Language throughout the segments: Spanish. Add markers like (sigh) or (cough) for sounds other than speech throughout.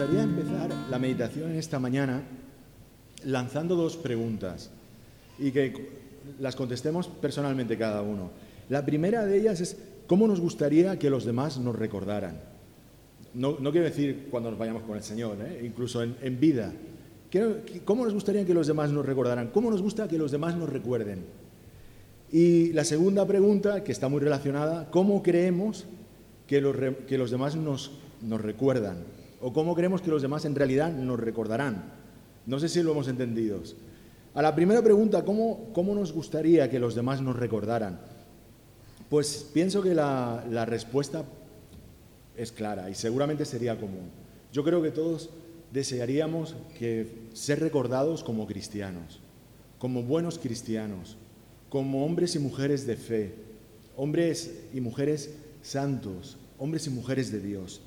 gustaría empezar la meditación en esta mañana lanzando dos preguntas y que las contestemos personalmente cada uno. La primera de ellas es, ¿cómo nos gustaría que los demás nos recordaran? No, quiero decir cuando nos vayamos con el Señor, ¿eh? incluso en, en vida. ¿Cómo nos gustaría que los demás nos recordaran? ¿Cómo nos gusta que los demás nos recuerden? Y la segunda pregunta, que está muy relacionada, ¿cómo creemos que los, que los demás nos, nos recuerdan? ¿O cómo creemos que los demás en realidad nos recordarán? No sé si lo hemos entendido. A la primera pregunta, ¿cómo, cómo nos gustaría que los demás nos recordaran? Pues pienso que la, la respuesta es clara y seguramente sería común. Yo creo que todos desearíamos que ser recordados como cristianos, como buenos cristianos, como hombres y mujeres de fe, hombres y mujeres santos, hombres y mujeres de Dios.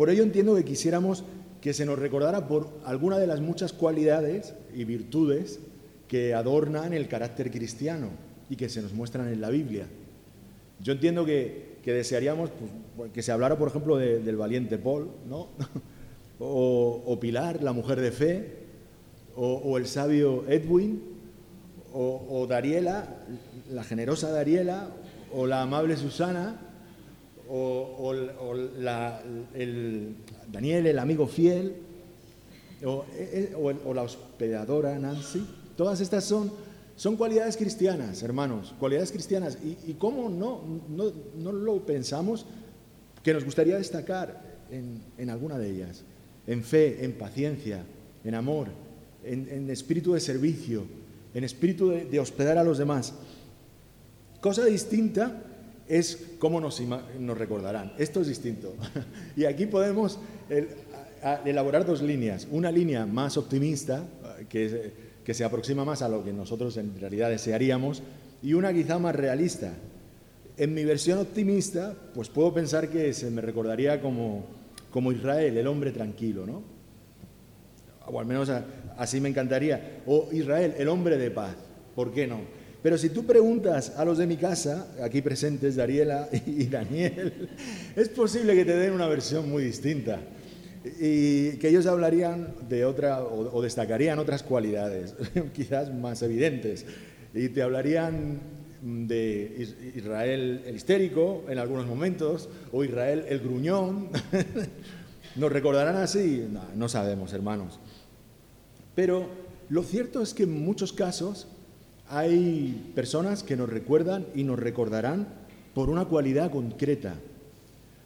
Por ello entiendo que quisiéramos que se nos recordara por alguna de las muchas cualidades y virtudes que adornan el carácter cristiano y que se nos muestran en la Biblia. Yo entiendo que, desearíamos pues, que se hablara, por ejemplo, del valiente Paul, ¿no? (laughs) o, Pilar, la mujer de fe, o el sabio Edwin, o, Dariela, la generosa Dariela, o la amable Susana, o, el Daniel, el amigo fiel, o, e, e, la hospedadora Nancy. Todas estas son, son cualidades cristianas, hermanos, cualidades cristianas. ¿Y, cómo no, no, lo pensamos que nos gustaría destacar en, en, alguna de ellas? En fe, en paciencia, en amor, en, en espíritu de servicio, en espíritu de, hospedar a los demás. Cosa distinta es cómo nos, nos recordarán. Esto es distinto. (laughs) y aquí podemos elaborar dos líneas. Una línea más optimista, que, que se aproxima más a lo que nosotros en realidad desearíamos, y una quizá más realista. En mi versión optimista, pues puedo pensar que se me recordaría como, como Israel, el hombre tranquilo, ¿no? O al menos Así me encantaría. O Israel, el hombre de paz. ¿Por qué no? Pero si tú preguntas a los de mi casa, aquí presentes, Dariela (laughs) y Daniel, es posible que te den una versión muy distinta y que ellos hablarían de otra o, destacarían otras cualidades, (laughs) quizás más evidentes, y te hablarían de Israel el histérico en algunos momentos o Israel el gruñón. (laughs) ¿Nos recordarán así? No, sabemos, hermanos. Pero lo cierto es que en muchos casos hay personas que nos recuerdan y nos recordarán por una cualidad concreta.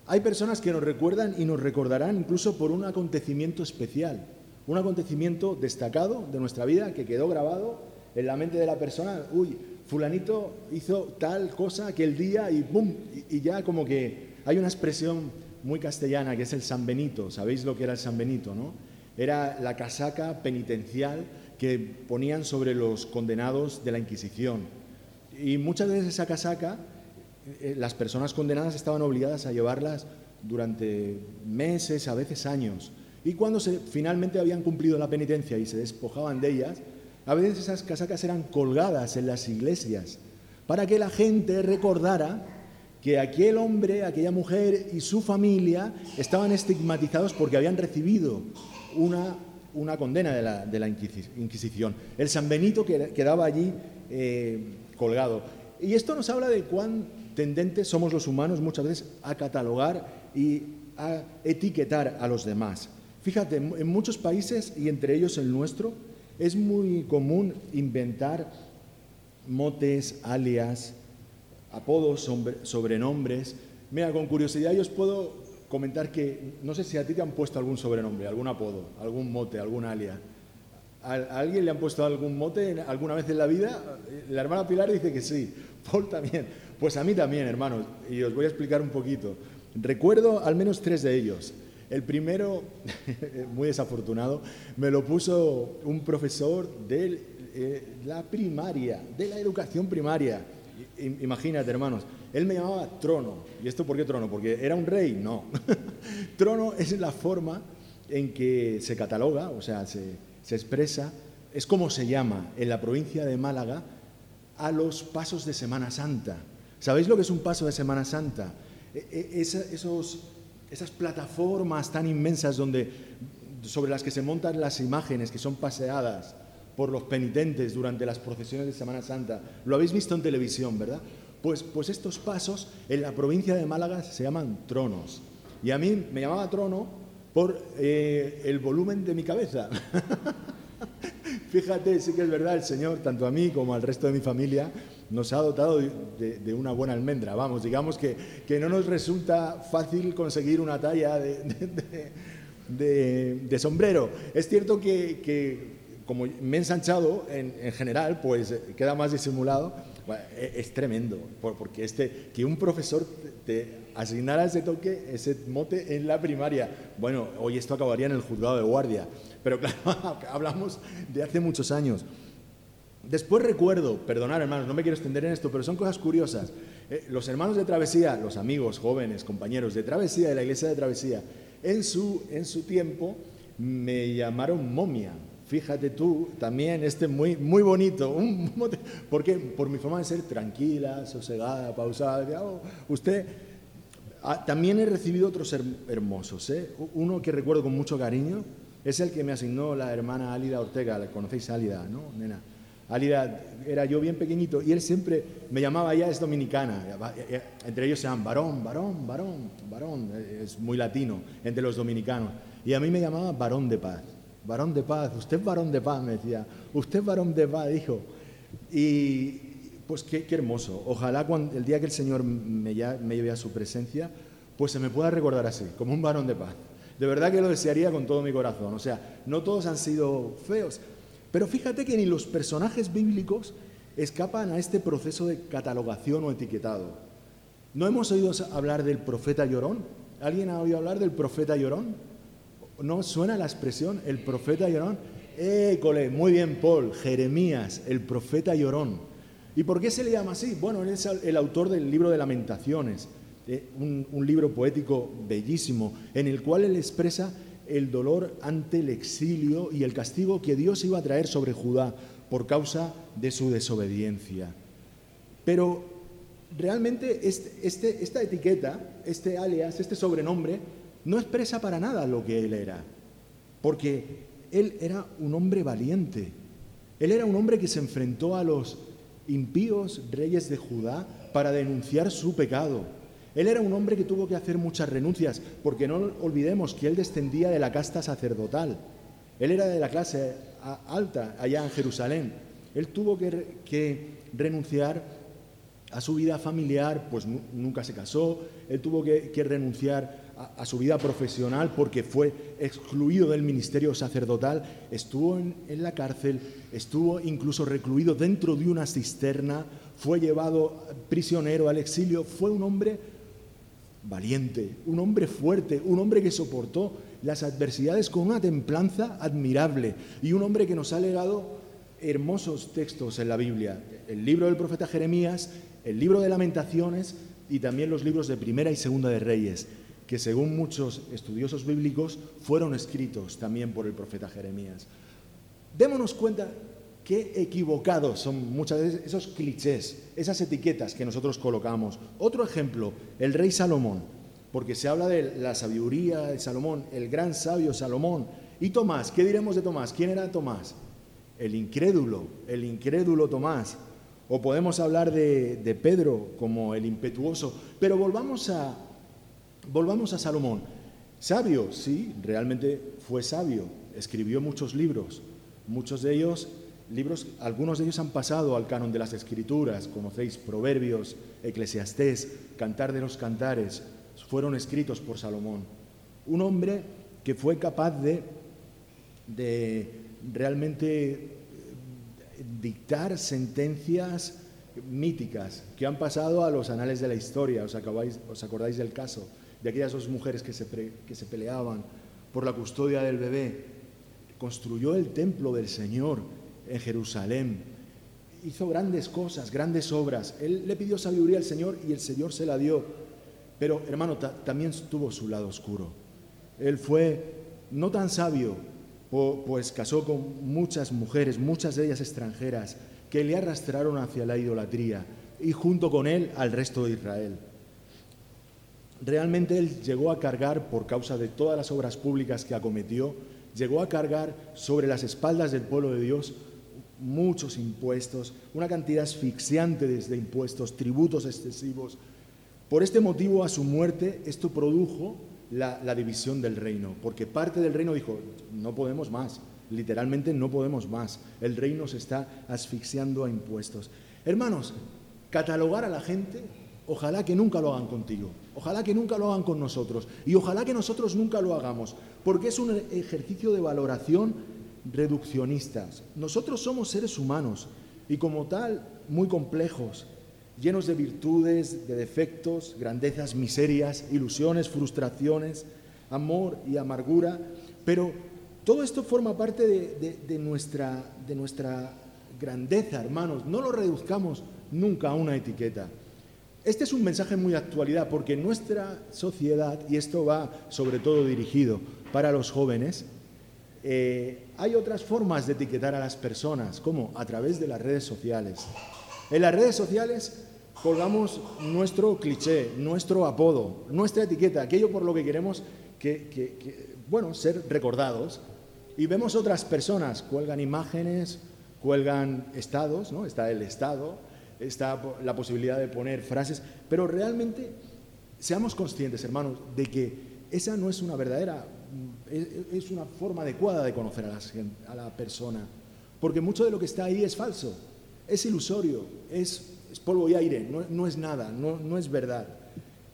Hay personas que nos recuerdan y nos recordarán incluso por un acontecimiento especial, un acontecimiento destacado de nuestra vida que quedó grabado en la mente de la persona. Uy, fulanito hizo tal cosa aquel día y ¡bum! Y, ya como que hay una expresión muy castellana que es el San Benito. ¿Sabéis lo que era el San Benito, no? era la casaca penitencial que ponían sobre los condenados de la Inquisición. Y muchas veces esa casaca, eh, las personas condenadas estaban obligadas a llevarlas durante meses, a veces años. Y cuando finalmente habían cumplido la penitencia y se despojaban de ellas, a veces esas casacas eran colgadas en las iglesias para que la gente recordara que aquel hombre, aquella mujer y su familia estaban estigmatizados porque habían recibido una, una condena de la, Inquisición. El San Benito quedaba allí eh, colgado. Y esto nos habla de cuán tendentes somos los humanos muchas veces a catalogar y a etiquetar a los demás. Fíjate, en muchos países, y entre ellos el nuestro, es muy común inventar motes, alias, apodos, sobrenombres. Mira, con curiosidad yo os puedo comentar que no sé si a ti te han puesto algún sobrenombre, algún apodo, algún mote, algún alia. ¿A, alguien le han puesto algún mote alguna vez en la vida? La hermana Pilar dice que sí, (laughs) Paul también. Pues a mí también, hermanos, y os voy a explicar un poquito. Recuerdo al menos tres de ellos. El primero, (laughs) muy desafortunado, me lo puso un profesor de eh, la primaria, de la educación primaria. Imagínate, hermanos, él me llamaba trono. ¿Y esto por qué trono? ¿Porque era un rey? No. (laughs) trono es la forma en que se cataloga, o sea, se, expresa, es como se llama en la provincia de Málaga a los pasos de Semana Santa. ¿Sabéis lo que es un paso de Semana Santa? E, e, esos esas plataformas tan inmensas donde, sobre las que se montan las imágenes que son paseadas por los penitentes durante las procesiones de Semana Santa. Lo habéis visto en televisión, ¿verdad? Pues, pues estos pasos en la provincia de Málaga se llaman tronos. Y a mí me llamaba trono por eh, el volumen de mi cabeza. (laughs) Fíjate, sí que es verdad, el Señor, tanto a mí como al resto de mi familia, nos ha dotado de, una buena almendra. Vamos, digamos que, no nos resulta fácil conseguir una talla de, sombrero. Es cierto que, como me he ensanchado en, general, pues queda más disimulado. E, es, tremendo, porque este, que un profesor te asignara ese toque, ese mote en la primaria. Bueno, hoy esto acabaría en el juzgado de guardia, pero claro, (laughs) hablamos de hace muchos años. Después recuerdo, perdonar hermanos, no me quiero extender en esto, pero son cosas curiosas. Eh, los hermanos de travesía, los amigos jóvenes, compañeros de travesía, de la iglesia de travesía, en su, en su tiempo me llamaron momia. Fíjate tú, también este muy, muy bonito, un, (laughs) porque por mi forma de ser tranquila, sosegada, pausada. Oh, usted, ah, también he recibido otros hermosos. ¿eh? Uno que recuerdo con mucho cariño es el que me asignó la hermana Álida Ortega. ¿La conocéis, Álida, no, nena? Alida era yo bien pequeñito y él siempre me llamaba, ya es dominicana, entre ellos se llaman varón, varón, varón, varón, es muy latino entre los dominicanos. Y a mí me llamaba varón de paz, varón de paz, usted es varón de paz, me decía, usted es varón de paz, hijo. Y pues qué, hermoso, ojalá cuando, el día que el Señor me, me lleve a su presencia, pues se me pueda recordar así, como un varón de paz. De verdad que lo desearía con todo mi corazón. O sea, no todos han sido feos, pero fíjate que ni los personajes bíblicos escapan a este proceso de catalogación o etiquetado. ¿No hemos oído hablar del profeta llorón? ¿Alguien ha oído hablar del profeta llorón? ¿No suena la expresión el profeta llorón? École, muy bien, Paul, Jeremías, el profeta llorón. ¿Y por qué se le llama así? Bueno, él es el autor del libro de Lamentaciones, eh, un libro poético bellísimo, en el cual él expresa el dolor ante el exilio y el castigo que Dios iba a traer sobre Judá por causa de su desobediencia. Pero realmente este, este, esta etiqueta, este alias, este sobrenombre, no expresa para nada lo que él era, porque él era un hombre valiente, él era un hombre que se enfrentó a los impíos reyes de Judá para denunciar su pecado él era un hombre que tuvo que hacer muchas renuncias, porque no olvidemos que él descendía de la casta sacerdotal. Él era de la clase alta allá en Jerusalén. Él tuvo que, renunciar a su vida familiar, pues nunca se casó. Él tuvo que, renunciar a, su vida profesional porque fue excluido del ministerio sacerdotal. Estuvo en, en la cárcel, estuvo incluso recluido dentro de una cisterna, fue llevado prisionero al exilio. Fue un hombre valiente, un hombre fuerte, un hombre que soportó las adversidades con una templanza admirable y un hombre que nos ha legado hermosos textos en la Biblia. El libro del profeta Jeremías, el libro de lamentaciones y también los libros de Primera y Segunda de Reyes, que según muchos estudiosos bíblicos fueron escritos también por el profeta Jeremías. Démonos cuenta qué equivocados son muchas veces esos clichés, esas etiquetas que nosotros colocamos. Otro ejemplo, el rey Salomón, porque se habla de la sabiduría de Salomón, el gran sabio Salomón. Y Tomás, ¿qué diremos de Tomás? ¿Quién era Tomás? El incrédulo, el incrédulo Tomás. O podemos hablar de, de Pedro como el impetuoso. Pero volvamos a, volvamos a Salomón. Sabio, sí, realmente fue sabio. Escribió muchos libros. Muchos de ellos libros, algunos de ellos han pasado al canon de las escrituras, conocéis Proverbios, Eclesiastés, Cantar de los Cantares, fueron escritos por Salomón. Un hombre que fue capaz de, de realmente eh, dictar sentencias míticas que han pasado a los anales de la historia. ¿Os, os acordáis del caso de aquellas dos mujeres que se, que se peleaban por la custodia del bebé? Construyó el templo del Señor en Jerusalén. Hizo grandes cosas, grandes obras. Él le pidió sabiduría al Señor y el Señor se la dio. Pero hermano, también tuvo su lado oscuro. Él fue no tan sabio, pues casó con muchas mujeres, muchas de ellas extranjeras, que le arrastraron hacia la idolatría y junto con él al resto de Israel. Realmente él llegó a cargar, por causa de todas las obras públicas que acometió, llegó a cargar sobre las espaldas del pueblo de Dios muchos impuestos, una cantidad asfixiante de impuestos, tributos excesivos. Por este motivo, a su muerte, esto produjo la, la, división del reino, porque parte del reino dijo, no podemos más, literalmente no podemos más, el reino se está asfixiando a impuestos. Hermanos, catalogar a la gente, ojalá que nunca lo hagan contigo, ojalá que nunca lo hagan con nosotros, y ojalá que nosotros nunca lo hagamos, porque es un ejercicio de valoración reduccionistas. Nosotros somos seres humanos y como tal muy complejos, llenos de virtudes, de defectos, grandezas, miserias, ilusiones, frustraciones, amor y amargura, pero todo esto forma parte de, nuestra, de nuestra grandeza, hermanos. No lo reduzcamos nunca a una etiqueta. Este es un mensaje muy actualidad porque nuestra sociedad, y esto va sobre todo dirigido para los jóvenes, eh, hay otras formas de etiquetar a las personas, como a través de las redes sociales. En las redes sociales colgamos nuestro cliché, nuestro apodo, nuestra etiqueta, aquello por lo que queremos que, bueno, ser recordados. Y vemos otras personas, cuelgan imágenes, cuelgan estados, ¿no? Está el estado, está la posibilidad de poner frases, pero realmente seamos conscientes, hermanos, de que esa no es una verdadera es una forma adecuada de conocer a la, persona, porque mucho de lo que está ahí es falso, es ilusorio, es, polvo y aire, no, es nada, no, es verdad.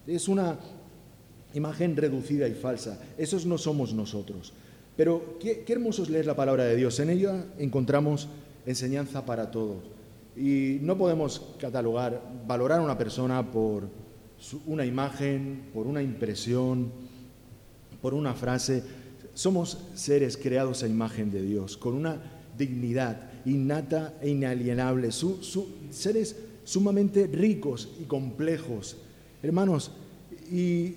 Es una imagen reducida y falsa. Esos no somos nosotros. Pero qué, hermoso es leer la palabra de Dios. En ella encontramos enseñanza para todos. Y no podemos catalogar, valorar a una persona por una imagen, por una impresión, por una frase. Somos seres creados a imagen de Dios, con una dignidad innata e inalienable, seres sumamente ricos y complejos. Hermanos, y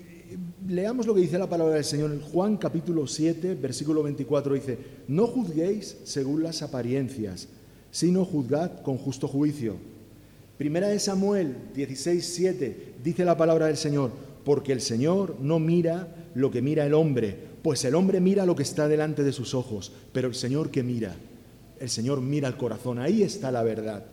leamos lo que dice la palabra del Señor en Juan capítulo 7, versículo 24, dice, no juzguéis según las apariencias, sino juzgad con justo juicio. Primera de Samuel 16, 7, dice la palabra del Señor, porque el Señor no mira lo que mira el hombre, pues el hombre mira lo que está delante de sus ojos, pero el Señor que mira, el Señor mira el corazón, ahí está la verdad.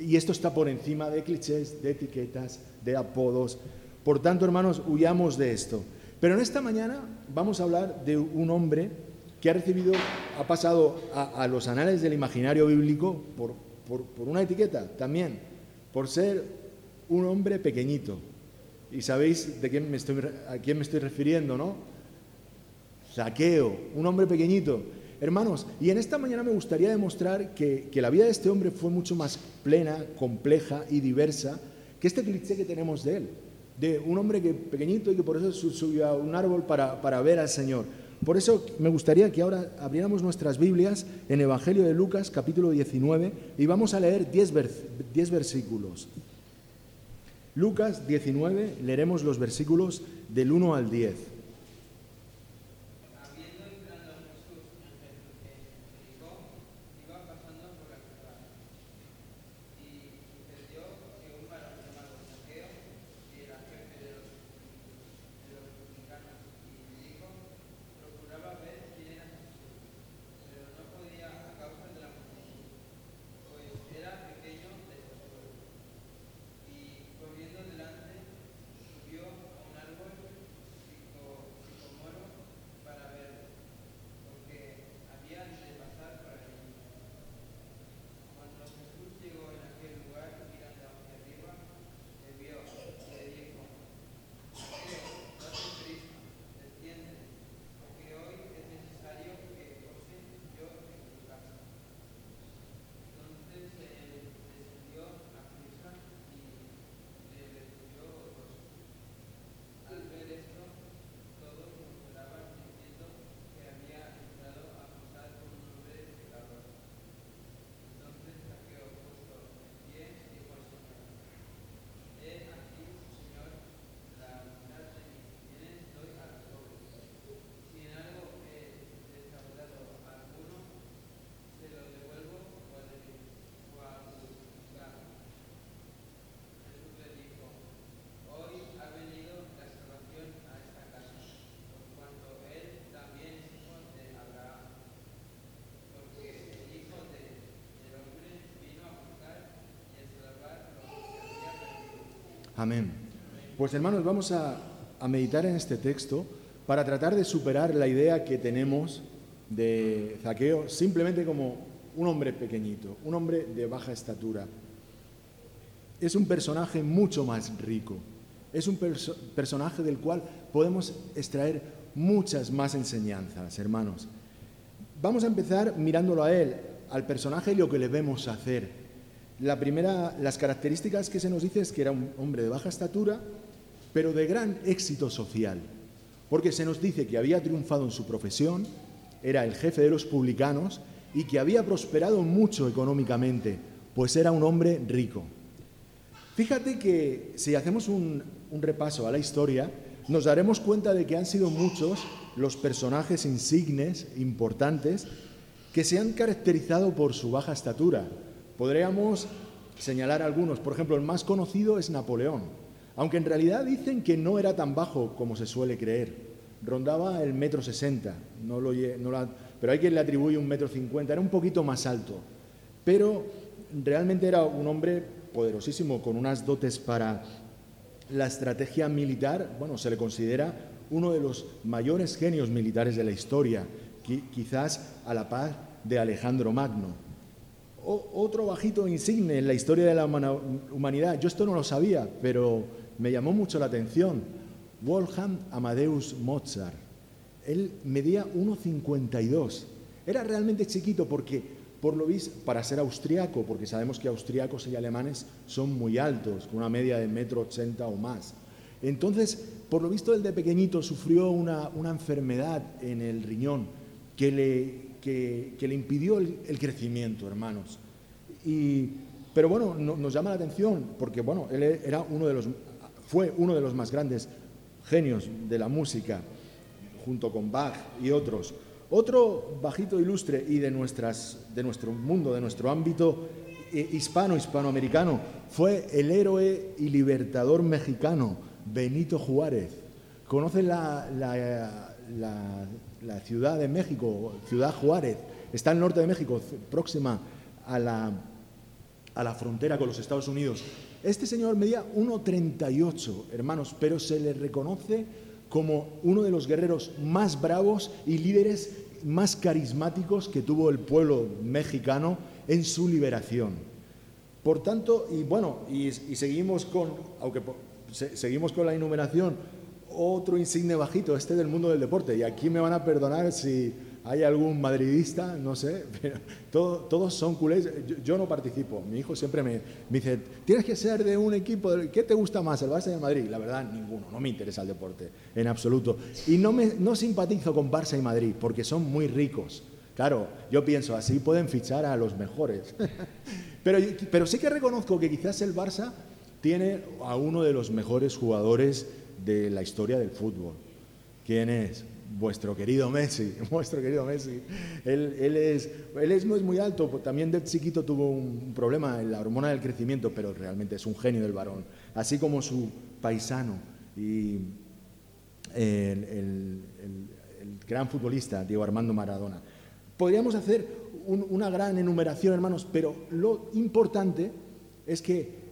Y esto está por encima de clichés, de etiquetas, de apodos. Por tanto, hermanos, huyamos de esto. Pero en esta mañana vamos a hablar de un hombre que ha recibido, ha pasado a, los anales del imaginario bíblico por, por una etiqueta también, por ser un hombre pequeñito, y sabéis de quién me estoy, a quién me estoy refiriendo, ¿no? Saqueo, un hombre pequeñito. Hermanos, y en esta mañana me gustaría demostrar que, la vida de este hombre fue mucho más plena, compleja y diversa que este cliché que tenemos de él, de un hombre que, pequeñito y que por eso subió a un árbol para, para ver al Señor. Por eso me gustaría que ahora abriéramos nuestras Biblias en Evangelio de Lucas, capítulo 19, y vamos a leer 10 versículos. Lucas 19, leeremos los versículos del 1 al 10. Amén. Pues hermanos, vamos a, a meditar en este texto para tratar de superar la idea que tenemos de Zaqueo simplemente como un hombre pequeñito, un hombre de baja estatura. Es un personaje mucho más rico, es un personaje del cual podemos extraer muchas más enseñanzas, hermanos. Vamos a empezar mirándolo a él, al personaje y lo que le vemos hacer. La primera, las características que se nos dice es que era un hombre de baja estatura, pero de gran éxito social, porque se nos dice que había triunfado en su profesión, era el jefe de los publicanos y que había prosperado mucho económicamente, pues era un hombre rico. Fíjate que si hacemos un, repaso a la historia, nos daremos cuenta de que han sido muchos los personajes insignes, importantes, que se han caracterizado por su baja estatura. Podríamos señalar algunos. Por ejemplo, el más conocido es Napoleón, aunque en realidad dicen que no era tan bajo como se suele creer rondaba el metro sesenta, no lo, pero hay quien le atribuye un metro cincuenta, era un poquito más alto, pero realmente era un hombre poderosísimo, con unas dotes para la estrategia militar, bueno, se le considera uno de los mayores genios militares de la historia, quizás a la paz de Alejandro Magno. Otro bajito insigne en la historia de la humanidad, yo esto no lo sabía, pero me llamó mucho la atención Wolfgang Amadeus Mozart. Él medía 1,52. Era realmente chiquito porque, por lo visto, para ser austriaco, porque sabemos que austriacos y alemanes son muy altos, con una media de metro ochenta o más. Entonces, por lo visto, él de pequeñito sufrió una, enfermedad en el riñón que le, le impidió el, crecimiento, hermanos. Y, pero bueno, nos llama la atención porque bueno, él era uno de los, fue uno de los más grandes genios de la música, junto con Bach y otros. Otro bajito ilustre y de, nuestras, de nuestro mundo, de nuestro ámbito eh, hispano, hispanoamericano, fue el héroe y libertador mexicano Benito Juárez. ¿Conocen la, la, ciudad de México, Ciudad Juárez? Está al norte de México, próxima a la, a la frontera con los Estados Unidos. Este señor medía 1,38, hermanos, pero se le reconoce como uno de los guerreros más bravos y líderes más carismáticos que tuvo el pueblo mexicano en su liberación. Por tanto, y bueno, y, seguimos con, aunque seguimos con la enumeración, otro insigne bajito, este del mundo del deporte, y aquí me van a perdonar si hay algún madridista, no sé, (laughs) pero todos son culés. Yo, no participo. Mi hijo siempre me, dice, tienes que ser de un equipo, ¿qué te gusta más, el Barça y el Madrid? La verdad, ninguno, no me interesa el deporte, en absoluto. Y no, me, no simpatizo con Barça y Madrid, porque son muy ricos. Claro, yo pienso, así pueden fichar a los mejores. (laughs) pero, pero sí que reconozco que quizás el Barça tiene a uno de los mejores jugadores de la historia del fútbol. ¿Quién es? vuestro querido Messi, (laughs) vuestro querido Messi. Él, es, él es, no es muy alto, pues también de chiquito tuvo un problema en la hormona del crecimiento, pero realmente es un genio del varón, así como su paisano y el, gran futbolista Diego Armando Maradona. Podríamos hacer una gran enumeración, hermanos, pero lo importante es que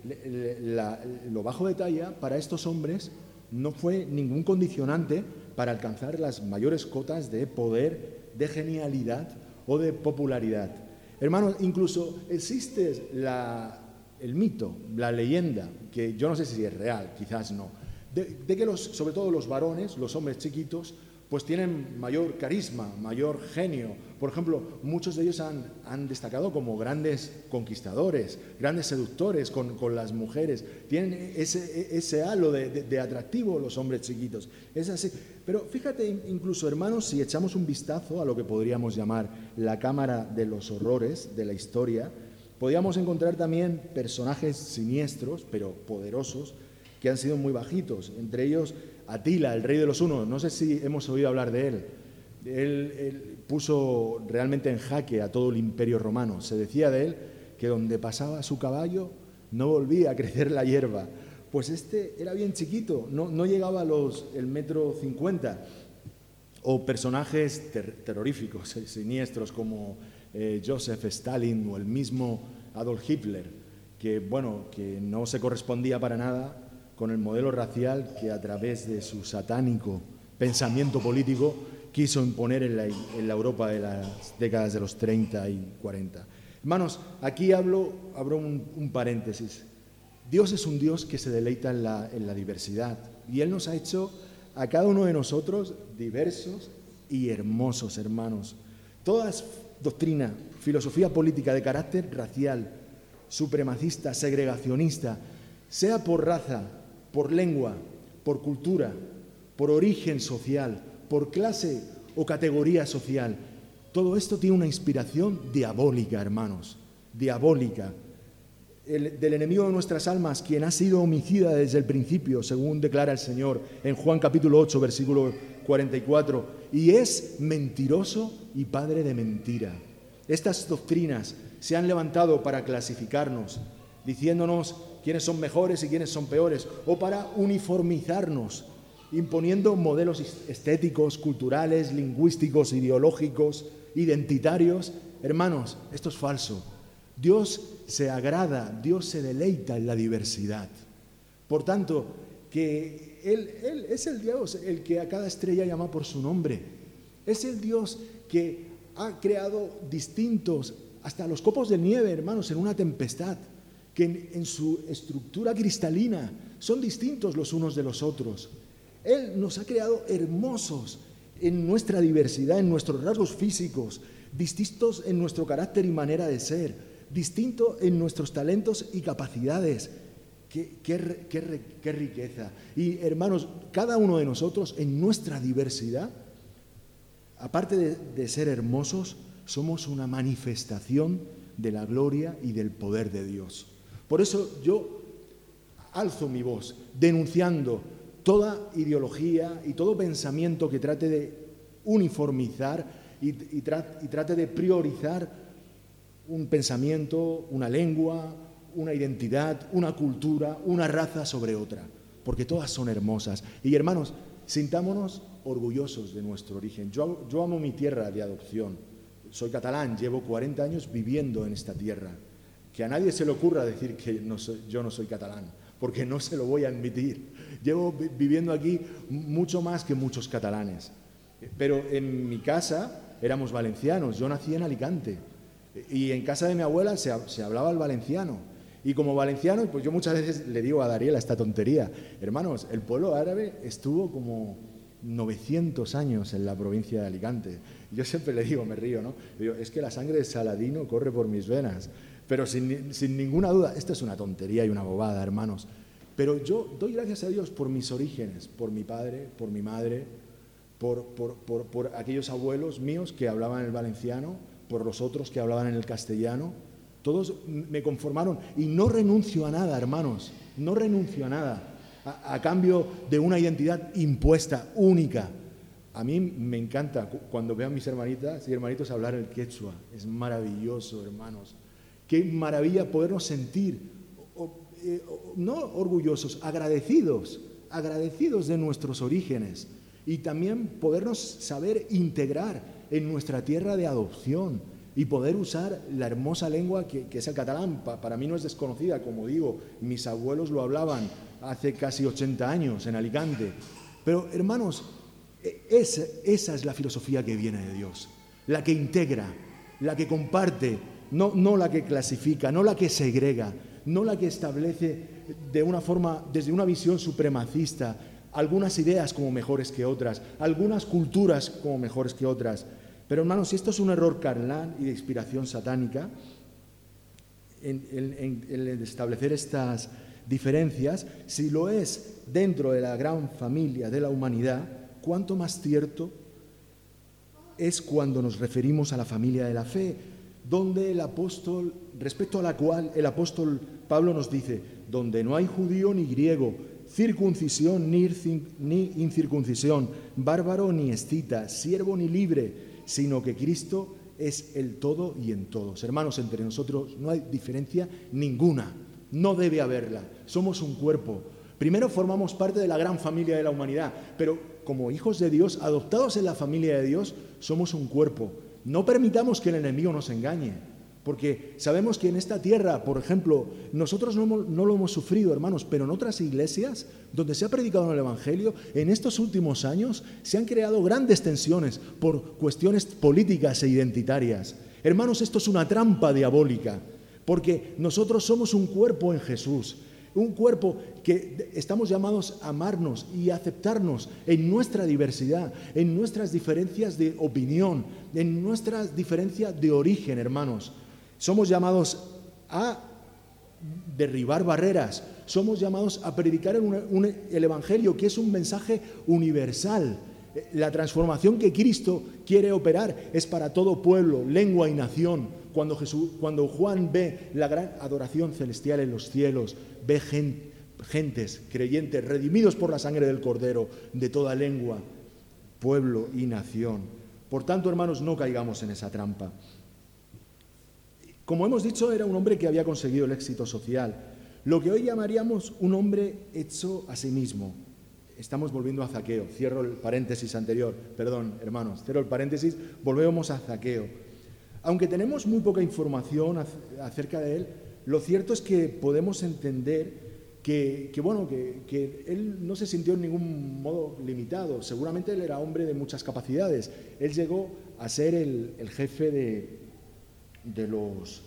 lo bajo de talla para estos hombres no fue ningún condicionante para alcanzar las mayores cotas de poder, de genialidad o de popularidad. Hermanos, incluso existe el mito, la leyenda, que yo no sé si es real, quizás no, de, que los, sobre todo los varones, los hombres chiquitos, pues tienen mayor carisma, mayor genio. Por ejemplo, muchos de ellos han, destacado como grandes conquistadores, grandes seductores con, las mujeres. Tienen ese, ese halo de, de, atractivo los hombres chiquitos. Es así. Pero fíjate, incluso hermanos, si echamos un vistazo a lo que podríamos llamar la cámara de los horrores de la historia, podríamos encontrar también personajes siniestros, pero poderosos, que han sido muy bajitos. Entre ellos Atila, el rey de los unos, no sé si hemos oído hablar de él. él. puso realmente en jaque a todo el imperio romano. Se decía de él que donde pasaba su caballo no volvía a crecer la hierba. Pues este era bien chiquito, no, llegaba a los el metro cincuenta. O personajes terroríficos, siniestros, como eh, Joseph Stalin o el mismo Adolf Hitler, que, bueno, que no se correspondía para nada con el modelo racial que a través de su satánico pensamiento político quiso imponer en la, Europa de las décadas de los 30 y 40. Hermanos, aquí hablo, abro un, paréntesis. Dios es un Dios que se deleita en la, en la diversidad y Él nos ha hecho a cada uno de nosotros diversos y hermosos, hermanos. Todas doctrina, filosofía política de carácter racial, supremacista, segregacionista, sea por raza, por lengua, por cultura, por origen social, por clase o categoría social. Todo esto tiene una inspiración diabólica, hermanos, diabólica. del enemigo de nuestras almas, quien ha sido homicida desde el principio, según declara el Señor en Juan capítulo 8, versículo 44, y es mentiroso y padre de mentira. Estas doctrinas se han levantado para clasificarnos, diciéndonos quiénes son mejores y quiénes son peores, o para uniformizarnos, imponiendo modelos estéticos, culturales, lingüísticos, ideológicos, identitarios. Hermanos, esto es falso. Dios se agrada, Dios se deleita en la diversidad. Por tanto, que él, él, es el Dios el que a cada estrella llama por su nombre. Es el Dios que ha creado distintos, hasta los copos de nieve, hermanos, en una tempestad, que en, su estructura cristalina son distintos los unos de los otros. Él nos ha creado hermosos en nuestra diversidad, en nuestros rasgos físicos, distintos en nuestro carácter y manera de ser, distintos en nuestros talentos y capacidades. Qué, riqueza. Y hermanos, cada uno de nosotros en nuestra diversidad aparte de, ser hermosos, somos una manifestación de la gloria y del poder de Dios. Por eso yo alzo mi voz denunciando toda ideología y todo pensamiento que trate de uniformizar y, trate de priorizar un pensamiento, una lengua, una identidad, una cultura, una raza sobre otra, porque todas son hermosas. Y hermanos, sintámonos orgullosos de nuestro origen. Yo, yo amo mi tierra de adopción. Soy catalán, llevo 40 años viviendo en esta tierra. Que a nadie se le ocurra decir que yo no soy catalán, porque no se lo voy a admitir. Llevo viviendo aquí mucho más que muchos catalanes. Pero en mi casa éramos valencianos, yo nací en Alicante. Y en casa de mi abuela se, hablaba el valenciano. Y como valenciano, pues yo muchas veces le digo a Dariela esta tontería, hermanos, el pueblo árabe estuvo como 900 años en la provincia de Alicante. Yo siempre le digo, me río, ¿no? Es que la sangre de Saladino corre por mis venas. Pero sin, ninguna duda, esto es una tontería y una bobada, hermanos. Pero yo doy gracias a Dios por mis orígenes, por mi padre, por mi madre, por, aquellos abuelos míos que hablaban el valenciano, por los otros que hablaban en el castellano. Todos me conformaron y no renuncio a nada, hermanos, no renuncio a nada a, cambio de una identidad impuesta, única. A mí me encanta cuando veo a mis hermanitas y hermanitos hablar el quechua. Es maravilloso, hermanos. Qué maravilla podernos sentir, eh, no orgullosos, agradecidos, agradecidos de nuestros orígenes y también podernos saber integrar en nuestra tierra de adopción y poder usar la hermosa lengua que, es el catalán. para mí no es desconocida, como digo, mis abuelos lo hablaban hace casi 80 años en Alicante. Pero hermanos, e, esa, esa es la filosofía que viene de Dios, la que integra, la que comparte, no, no la que clasifica, no la que segrega, no la que establece de una forma, desde una visión supremacista, algunas ideas como mejores que otras, algunas culturas como mejores que otras. Pero hermanos, si esto es un error carnal y de inspiración satánica, en, en establecer estas, diferencias, si lo es dentro de la gran familia de la humanidad, cuánto más cierto es cuando nos referimos a la familia de la fe, donde el apóstol, respecto a la cual el apóstol Pablo nos dice, donde no hay judío ni griego, circuncisión ni, incircuncisión, bárbaro ni escita, siervo ni libre, sino que Cristo es el todo y en todos. Hermanos, entre nosotros no hay diferencia ninguna. No debe haberla. Somos un cuerpo. Primero formamos parte de la gran familia de la humanidad, pero como hijos de Dios, adoptados en la familia de Dios, somos un cuerpo. No permitamos que el enemigo nos engañe. Porque sabemos que en esta tierra, por ejemplo, nosotros no, lo hemos sufrido, hermanos, pero en otras iglesias donde se ha predicado el Evangelio, en estos últimos años se han creado grandes tensiones por cuestiones políticas e identitarias. Hermanos, esto es una trampa diabólica, porque nosotros somos un cuerpo en Jesús, un cuerpo que estamos llamados a amarnos y aceptarnos en nuestra diversidad, en nuestras diferencias de opinión, en nuestras diferencias de origen, hermanos. Somos llamados a derribar barreras, somos llamados a predicar el Evangelio, que es un mensaje universal. La transformación que Cristo quiere operar es para todo pueblo, lengua y nación. Cuando, Juan ve la gran adoración celestial en los cielos, ve gentes creyentes redimidos por la sangre del Cordero de toda lengua, pueblo y nación. Por tanto, hermanos, no caigamos en esa trampa. Como hemos dicho, era un hombre que había conseguido el éxito social, lo que hoy llamaríamos un hombre hecho a sí mismo. Estamos volviendo a Zaqueo. Cierro el paréntesis anterior. Perdón, hermanos, cierro el paréntesis. Volvemos a Zaqueo. Aunque tenemos muy poca información acerca de él, lo cierto es que podemos entender que, bueno, que, él no se sintió en ningún modo limitado. Seguramente él era hombre de muchas capacidades. Él llegó a ser el jefe de, de los,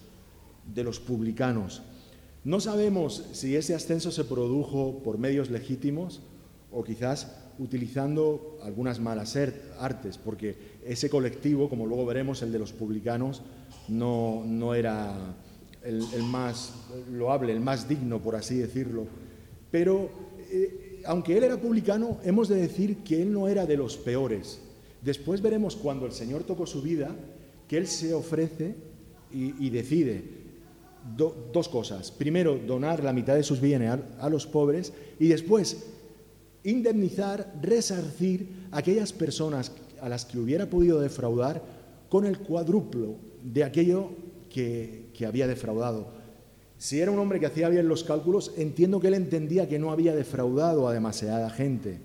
de los publicanos. No sabemos si ese ascenso se produjo por medios legítimos o quizás utilizando algunas malas artes, porque ese colectivo, como luego veremos, el de los publicanos, no, no era el, más loable, el más digno, por así decirlo. Pero eh, aunque él era publicano, hemos de decir que él no era de los peores. Después veremos cuando el Señor tocó su vida, que él se ofrece y, decide dos cosas. Primero, donar la mitad de sus bienes a, los pobres y después indemnizar, resarcir a aquellas personas a las que hubiera podido defraudar con el cuádruplo de aquello que, que, había defraudado. Si era un hombre que hacía bien los cálculos, entiendo que él entendía que no había defraudado a demasiada gente,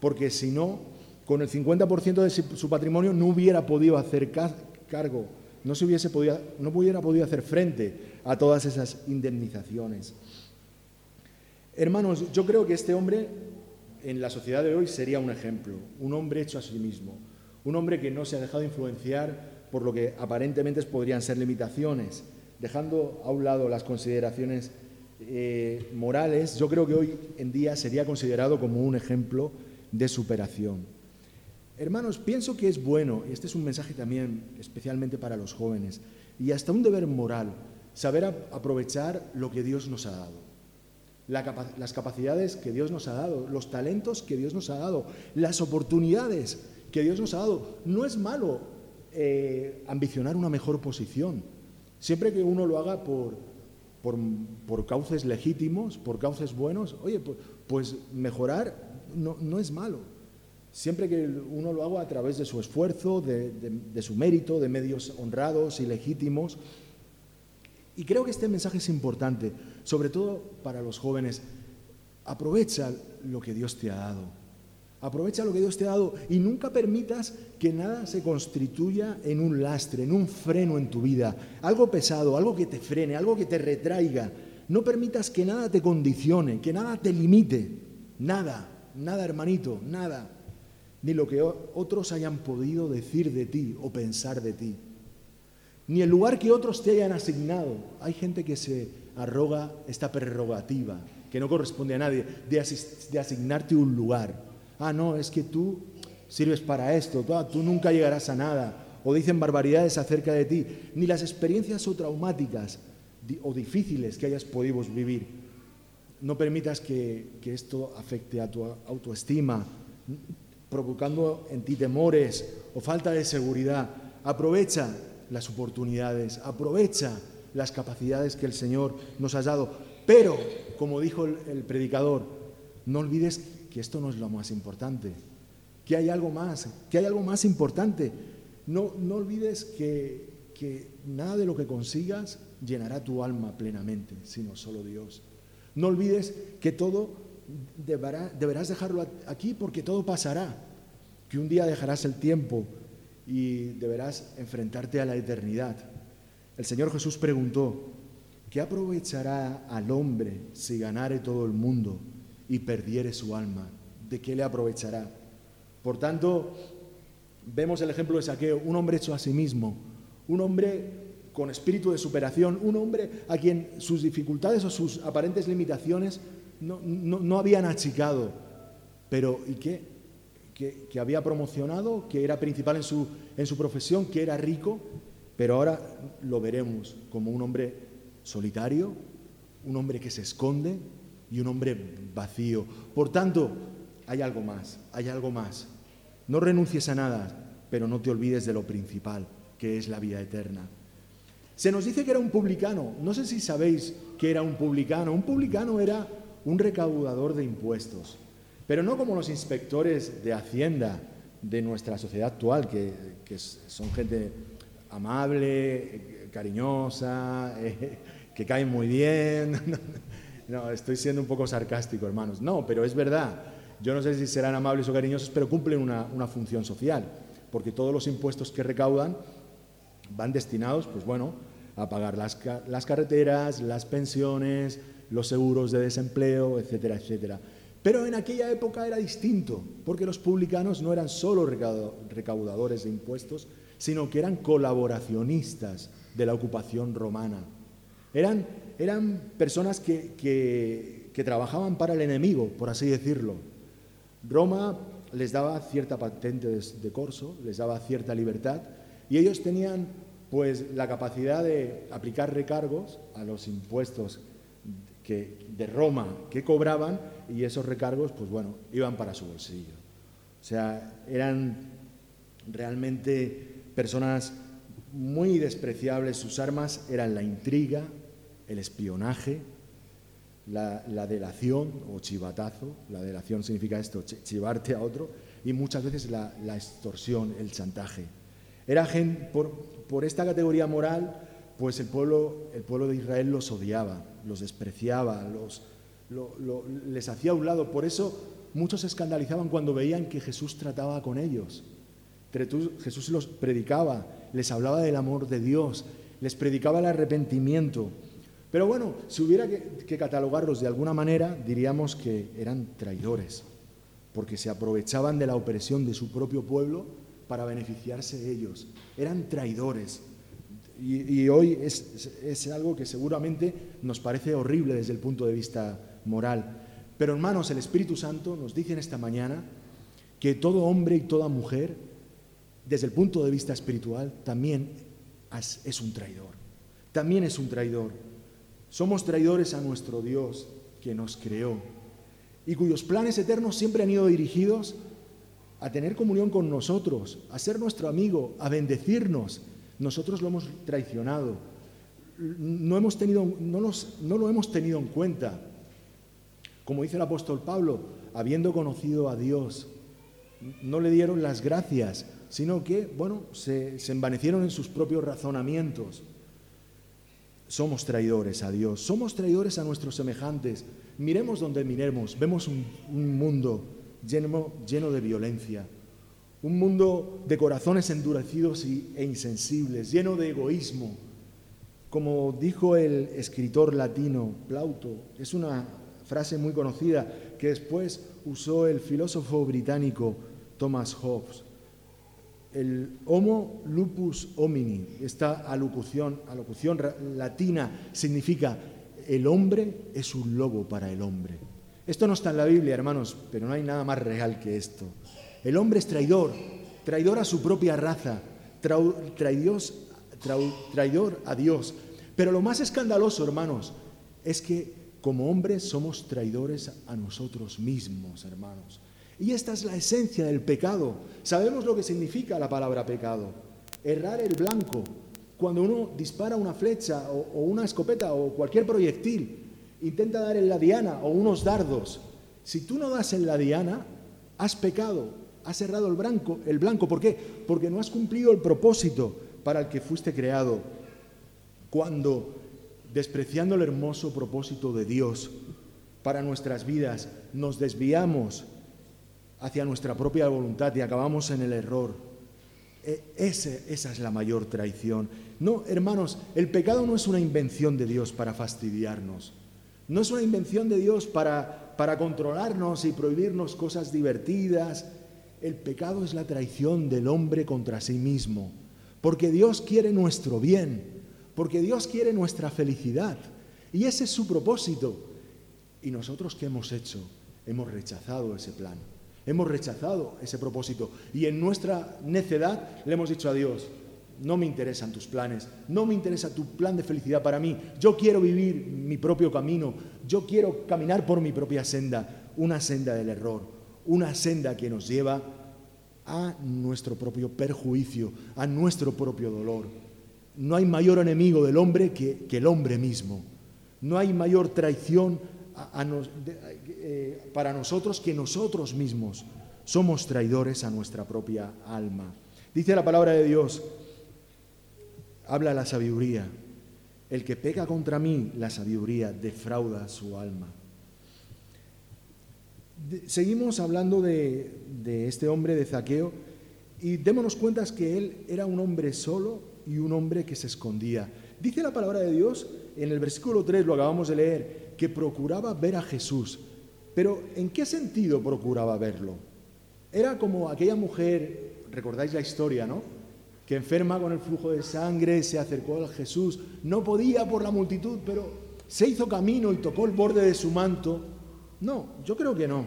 porque si no, con el 50% de su patrimonio no hubiera podido hacer cargo no, se hubiese podido, no hubiera podido hacer frente a todas esas indemnizaciones. Hermanos, yo creo que este hombre en la sociedad de hoy sería un ejemplo, un hombre hecho a sí mismo, un hombre que no se ha dejado influenciar por lo que aparentemente podrían ser limitaciones, dejando a un lado las consideraciones eh, morales, yo creo que hoy en día sería considerado como un ejemplo de superación. Hermanos, pienso que es bueno, y este es un mensaje también especialmente para los jóvenes, y hasta un deber moral, saber aprovechar lo que Dios nos ha dado. Las capacidades que Dios nos ha dado, los talentos que Dios nos ha dado, las oportunidades que Dios nos ha dado. No es malo eh, ambicionar una mejor posición, siempre que uno lo haga por, por, cauces legítimos, por cauces buenos. Oye, pues, pues mejorar no, no es malo siempre que uno lo haga a través de su esfuerzo, de, su mérito, de medios honrados y legítimos. Y creo que este mensaje es importante, sobre todo para los jóvenes. Aprovecha lo que Dios te ha dado. Aprovecha lo que Dios te ha dado y nunca permitas que nada se constituya en un lastre, en un freno en tu vida, algo pesado, algo que te frene, algo que te retraiga. No permitas que nada te condicione, que nada te limite. Nada, nada hermanito, nada ni lo que otros hayan podido decir de ti o pensar de ti, ni el lugar que otros te hayan asignado. Hay gente que se arroga esta prerrogativa, que no corresponde a nadie, de, asignarte un lugar. Ah, no, es que tú sirves para esto, tú nunca llegarás a nada, o dicen barbaridades acerca de ti, ni las experiencias o traumáticas o difíciles que hayas podido vivir. No permitas que, que esto afecte a tu autoestima, provocando en ti temores o falta de seguridad. Aprovecha las oportunidades, aprovecha las capacidades que el Señor nos ha dado. Pero, como dijo el, predicador, no olvides que esto no es lo más importante, que hay algo más, que hay algo más importante. No, no olvides que, que nada de lo que consigas llenará tu alma plenamente, sino solo Dios. No olvides que todo deberás dejarlo aquí porque todo pasará, que un día dejarás el tiempo y deberás enfrentarte a la eternidad. El Señor Jesús preguntó, ¿qué aprovechará al hombre si ganare todo el mundo y perdiere su alma? ¿De qué le aprovechará? Por tanto, vemos el ejemplo de Saqueo, un hombre hecho a sí mismo, un hombre con espíritu de superación, un hombre a quien sus dificultades o sus aparentes limitaciones no, habían achicado, pero ¿y qué? Que, que, había promocionado, que era principal en su, en su profesión, que era rico, pero ahora lo veremos como un hombre solitario, un hombre que se esconde y un hombre vacío. Por tanto, hay algo más, hay algo más. No renuncies a nada, pero no te olvides de lo principal, que es la vida eterna. Se nos dice que era un publicano. No sé si sabéis que era un publicano. Un publicano era un recaudador de impuestos, pero no como los inspectores de Hacienda de nuestra sociedad actual, que, son gente amable, cariñosa, eh, que caen muy bien. (laughs) No, estoy siendo un poco sarcástico, hermanos. No, pero es verdad. Yo no sé si serán amables o cariñosos, pero cumplen una, una función social, porque todos los impuestos que recaudan van destinados, pues bueno, a pagar las, las carreteras, las pensiones, los seguros de desempleo, etcétera, etcétera. Pero en aquella época era distinto, porque los publicanos no eran solo recaudadores de impuestos, sino que eran colaboracionistas de la ocupación romana. Eran, eran personas que, que, trabajaban para el enemigo, por así decirlo. Roma les daba cierta patente de corso, les daba cierta libertad, y ellos tenían pues la capacidad de aplicar recargos a los impuestos que, de Roma que cobraban y esos recargos, pues bueno, iban para su bolsillo. O sea, eran realmente personas muy despreciables, sus armas eran la intriga, el espionaje, la, delación o chivatazo, la delación significa esto, chivarte a otro, y muchas veces la, extorsión, el chantaje. Era gente, por, por esta categoría moral, pues el pueblo, el pueblo de Israel los odiaba, los despreciaba, los, les hacía a un lado. Por eso muchos se escandalizaban cuando veían que Jesús trataba con ellos. Jesús los predicaba, les hablaba del amor de Dios, les predicaba el arrepentimiento. Pero bueno, si hubiera que, catalogarlos de alguna manera, diríamos que eran traidores, porque se aprovechaban de la opresión de su propio pueblo para beneficiarse ellos. Eran traidores. Y, hoy es, algo que seguramente nos parece horrible desde el punto de vista moral. Pero hermanos, el Espíritu Santo nos dice en esta mañana que todo hombre y toda mujer, desde el punto de vista espiritual, también es un traidor. También es un traidor. Somos traidores a nuestro Dios que nos creó y cuyos planes eternos siempre han ido dirigidos a tener comunión con nosotros, a ser nuestro amigo, a bendecirnos. Nosotros lo hemos traicionado, no, hemos tenido, no, lo hemos tenido en cuenta. Como dice el apóstol Pablo, habiendo conocido a Dios, no le dieron las gracias, sino que, bueno, se, envanecieron en sus propios razonamientos. Somos traidores a Dios, somos traidores a nuestros semejantes. Miremos donde miremos, vemos un, un mundo lleno, lleno de violencia, un mundo de corazones endurecidos e insensibles, lleno de egoísmo. Como dijo el escritor latino Plauto, es una frase muy conocida que después usó el filósofo británico Thomas Hobbes. El homo lupus homini, esta alocución, alocución latina significa el hombre es un lobo para el hombre. Esto no está en la Biblia, hermanos, pero no hay nada más real que esto. El hombre es traidor, traidor a su propia raza, traidor a Dios. Pero lo más escandaloso, hermanos, es que como hombres somos traidores a nosotros mismos, hermanos. Y esta es la esencia del pecado. Sabemos lo que significa la palabra pecado. Errar el blanco. Cuando uno dispara una flecha o, una escopeta o cualquier proyectil intenta dar en la diana o unos dardos. Si tú no das en la diana, has pecado, has cerrado el blanco, el blanco. ¿Por qué? Porque no has cumplido el propósito para el que fuiste creado. Cuando, despreciando el hermoso propósito de Dios para nuestras vidas, nos desviamos hacia nuestra propia voluntad y acabamos en el error. E, ese, esa es la mayor traición. No, hermanos, el pecado no es una invención de Dios para fastidiarnos. No es una invención de Dios para, para controlarnos y prohibirnos cosas divertidas. El pecado es la traición del hombre contra sí mismo. Porque Dios quiere nuestro bien. Porque Dios quiere nuestra felicidad. Y ese es su propósito. ¿Y nosotros qué hemos hecho? Hemos rechazado ese plan. Hemos rechazado ese propósito y en nuestra necedad le hemos dicho a Dios, no me interesan tus planes, no me interesa tu plan de felicidad para mí, yo quiero vivir mi propio camino, yo quiero caminar por mi propia senda, una senda del error, una senda que nos lleva a nuestro propio perjuicio, a nuestro propio dolor. No hay mayor enemigo del hombre que, el hombre mismo. No hay mayor traición eh, para nosotros que nosotros mismos somos traidores a nuestra propia alma. Dice la palabra de Dios, habla la sabiduría. El que peca contra mí, la sabiduría defrauda su alma. seguimos hablando de, de este hombre de Zaqueo y démonos cuenta que él era un hombre solo y un hombre que se escondía. Dice la palabra de Dios en el versículo 3, lo acabamos de leer, que procuraba ver a Jesús. Pero ¿en qué sentido procuraba verlo? Era como aquella mujer, recordáis la historia, ¿no? Que enferma con el flujo de sangre, se acercó a Jesús, no podía por la multitud, pero se hizo camino y tocó el borde de su manto. No, yo creo que no.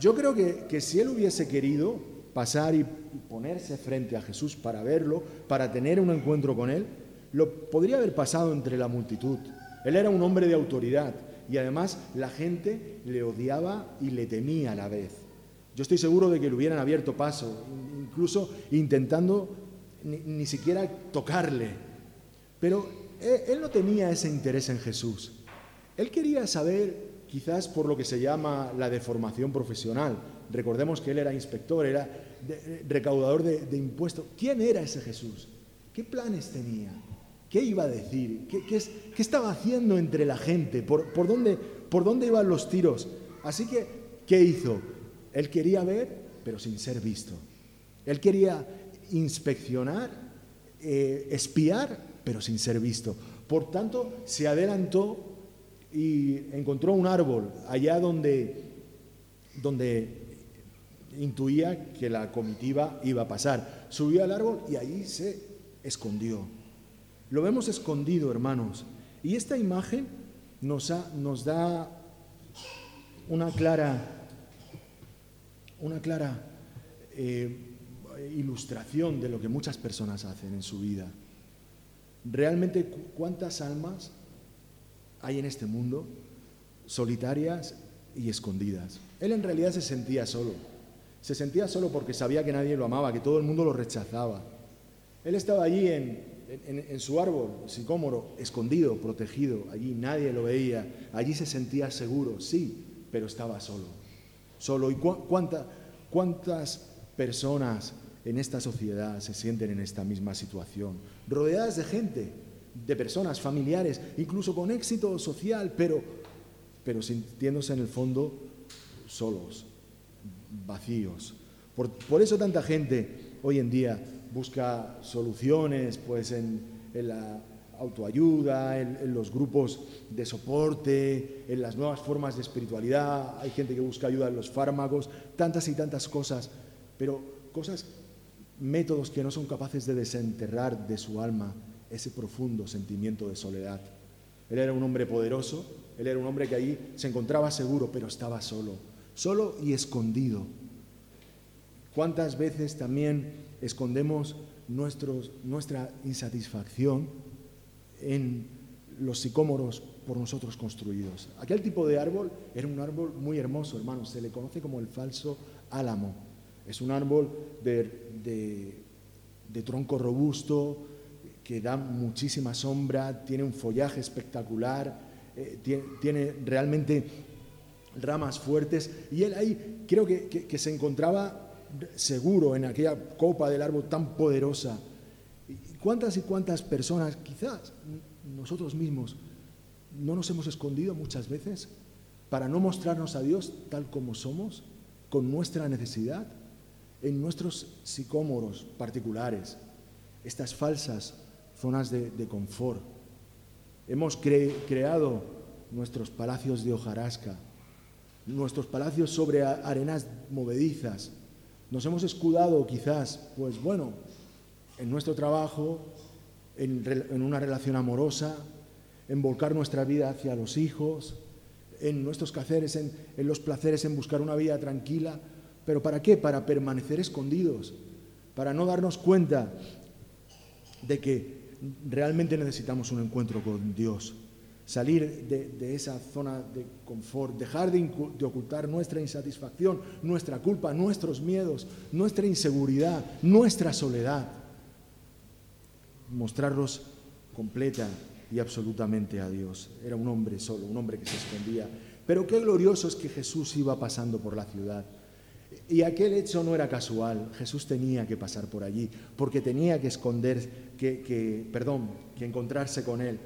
Yo creo que, que si él hubiese querido pasar y ponerse frente a Jesús para verlo, para tener un encuentro con él, lo podría haber pasado entre la multitud. Él era un hombre de autoridad y además la gente le odiaba y le temía a la vez. Yo estoy seguro de que le hubieran abierto paso, incluso intentando ni, siquiera tocarle. Pero él, no tenía ese interés en Jesús. Él quería saber, quizás por lo que se llama la deformación profesional. Recordemos que él era inspector, era recaudador de impuestos. ¿Quién era ese Jesús? ¿Qué planes tenía? ¿Qué iba a decir? ¿Qué, estaba haciendo entre la gente? ¿Por, dónde, ¿Por dónde iban los tiros? Así que, ¿qué hizo? Él quería ver, pero sin ser visto. Él quería inspeccionar, eh, espiar, pero sin ser visto. Por tanto, se adelantó y encontró un árbol allá donde, donde intuía que la comitiva iba a pasar. Subió al árbol y ahí se escondió. Lo vemos escondido, hermanos. Y esta imagen nos, da una clara, una clara eh, ilustración de lo que muchas personas hacen en su vida. Realmente, ¿cuántas almas hay en este mundo solitarias y escondidas? Él en realidad se sentía solo. Se sentía solo porque sabía que nadie lo amaba, que todo el mundo lo rechazaba. Él estaba allí en, en, su árbol sicómoro, escondido, protegido, allí nadie lo veía, allí se sentía seguro, sí, pero estaba solo. Solo. ¿Y cuántas personas en esta sociedad se sienten en esta misma situación? Rodeadas de gente, de personas, familiares, incluso con éxito social, pero, pero sintiéndose en el fondo solos, vacíos. Por, por eso tanta gente hoy en día busca soluciones pues en, la autoayuda, en, los grupos de soporte, en las nuevas formas de espiritualidad, hay gente que busca ayuda en los fármacos, tantas y tantas cosas, pero cosas, métodos que no son capaces de desenterrar de su alma ese profundo sentimiento de soledad. Él era un hombre poderoso, él era un hombre que ahí se encontraba seguro, pero estaba solo, solo y escondido. ¿Cuántas veces también escondemos nuestra insatisfacción en los sicómoros por nosotros construidos. Aquel tipo de árbol era un árbol muy hermoso, hermanos, se le conoce como el falso álamo. Es un árbol de, tronco robusto, que da muchísima sombra, tiene un follaje espectacular, eh, tiene, realmente ramas fuertes, y él ahí creo que se encontraba seguro en aquella copa del árbol tan poderosa. ¿Cuántas y cuántas personas, quizás nosotros mismos, no nos hemos escondido muchas veces para no mostrarnos a Dios tal como somos, con nuestra necesidad? en nuestros sicómoros particulares, estas falsas zonas de, confort. Hemos creado nuestros palacios de hojarasca, nuestros palacios sobre arenas movedizas. Nos hemos escudado quizás, pues bueno, en nuestro trabajo, en, una relación amorosa, en volcar nuestra vida hacia los hijos, en nuestros quehaceres, en, en los placeres, en buscar una vida tranquila. ¿Pero para qué? Para permanecer escondidos, para no darnos cuenta de que realmente necesitamos un encuentro con Dios, salir de, esa zona de confort, dejar de, de, ocultar nuestra insatisfacción, nuestra culpa, nuestros miedos, nuestra inseguridad, nuestra soledad, mostrarlos completa y absolutamente a Dios. Era un hombre solo, un hombre que se escondía. Pero qué glorioso es que Jesús iba pasando por la ciudad. Y aquel hecho no era casual. Jesús tenía que pasar por allí, porque tenía que esconder, que, perdón, que encontrarse con él.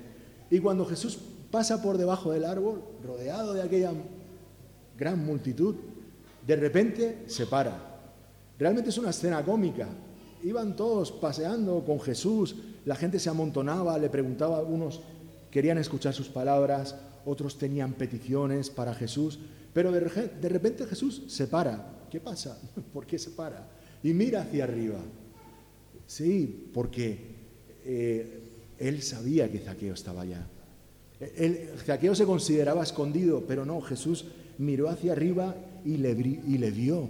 Y cuando Jesús pasa por debajo del árbol, rodeado de aquella gran multitud, de repente se para. Realmente es una escena cómica. Iban todos paseando con Jesús, la gente se amontonaba, le preguntaba, unos querían escuchar sus palabras, otros tenían peticiones para Jesús, pero de, repente Jesús se para ¿Qué pasa? (laughs) ¿Por qué se para? Y mira hacia arriba. Sí, porque eh, él sabía que Zaqueo estaba allá. El, Zaqueo se consideraba escondido, pero no, Jesús miró hacia arriba y le, y vio.